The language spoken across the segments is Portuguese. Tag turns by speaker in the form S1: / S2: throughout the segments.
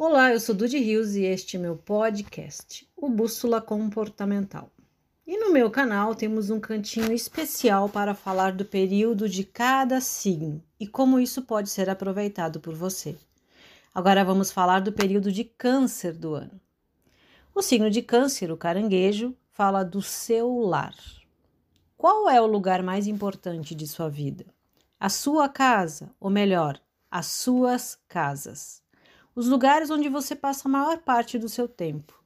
S1: Olá, eu sou Dudy Rios e este é meu podcast, o Bússola Comportamental. E no meu canal temos um cantinho especial para falar do período de cada signo e como isso pode ser aproveitado por você. Agora vamos falar do período de câncer do ano. O signo de câncer, o caranguejo, fala do seu lar. Qual é o lugar mais importante de sua vida? A sua casa, ou melhor, as suas casas os lugares onde você passa a maior parte do seu tempo.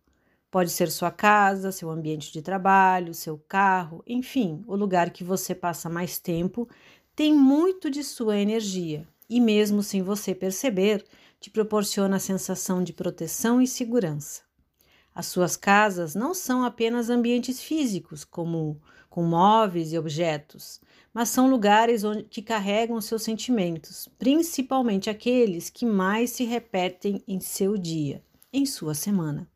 S1: Pode ser sua casa, seu ambiente de trabalho, seu carro, enfim, o lugar que você passa mais tempo tem muito de sua energia e, mesmo sem você perceber, te proporciona a sensação de proteção e segurança. As suas casas não são apenas ambientes físicos, como com móveis e objetos, mas são lugares onde, que carregam seus sentimentos, principalmente aqueles que mais se repetem em seu dia, em sua semana.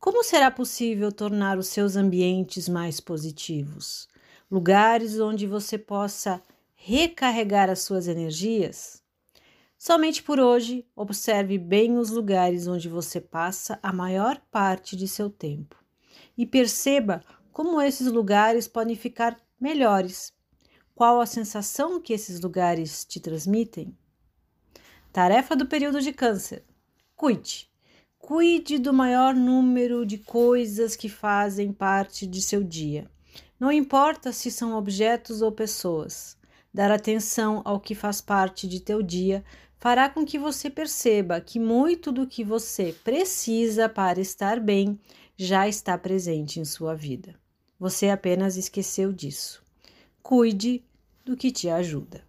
S1: Como será possível tornar os seus ambientes mais positivos? Lugares onde você possa recarregar as suas energias? Somente por hoje, observe bem os lugares onde você passa a maior parte de seu tempo e perceba como esses lugares podem ficar melhores. Qual a sensação que esses lugares te transmitem? Tarefa do período de Câncer: cuide. Cuide do maior número de coisas que fazem parte de seu dia. Não importa se são objetos ou pessoas. Dar atenção ao que faz parte de teu dia fará com que você perceba que muito do que você precisa para estar bem já está presente em sua vida. Você apenas esqueceu disso. Cuide do que te ajuda.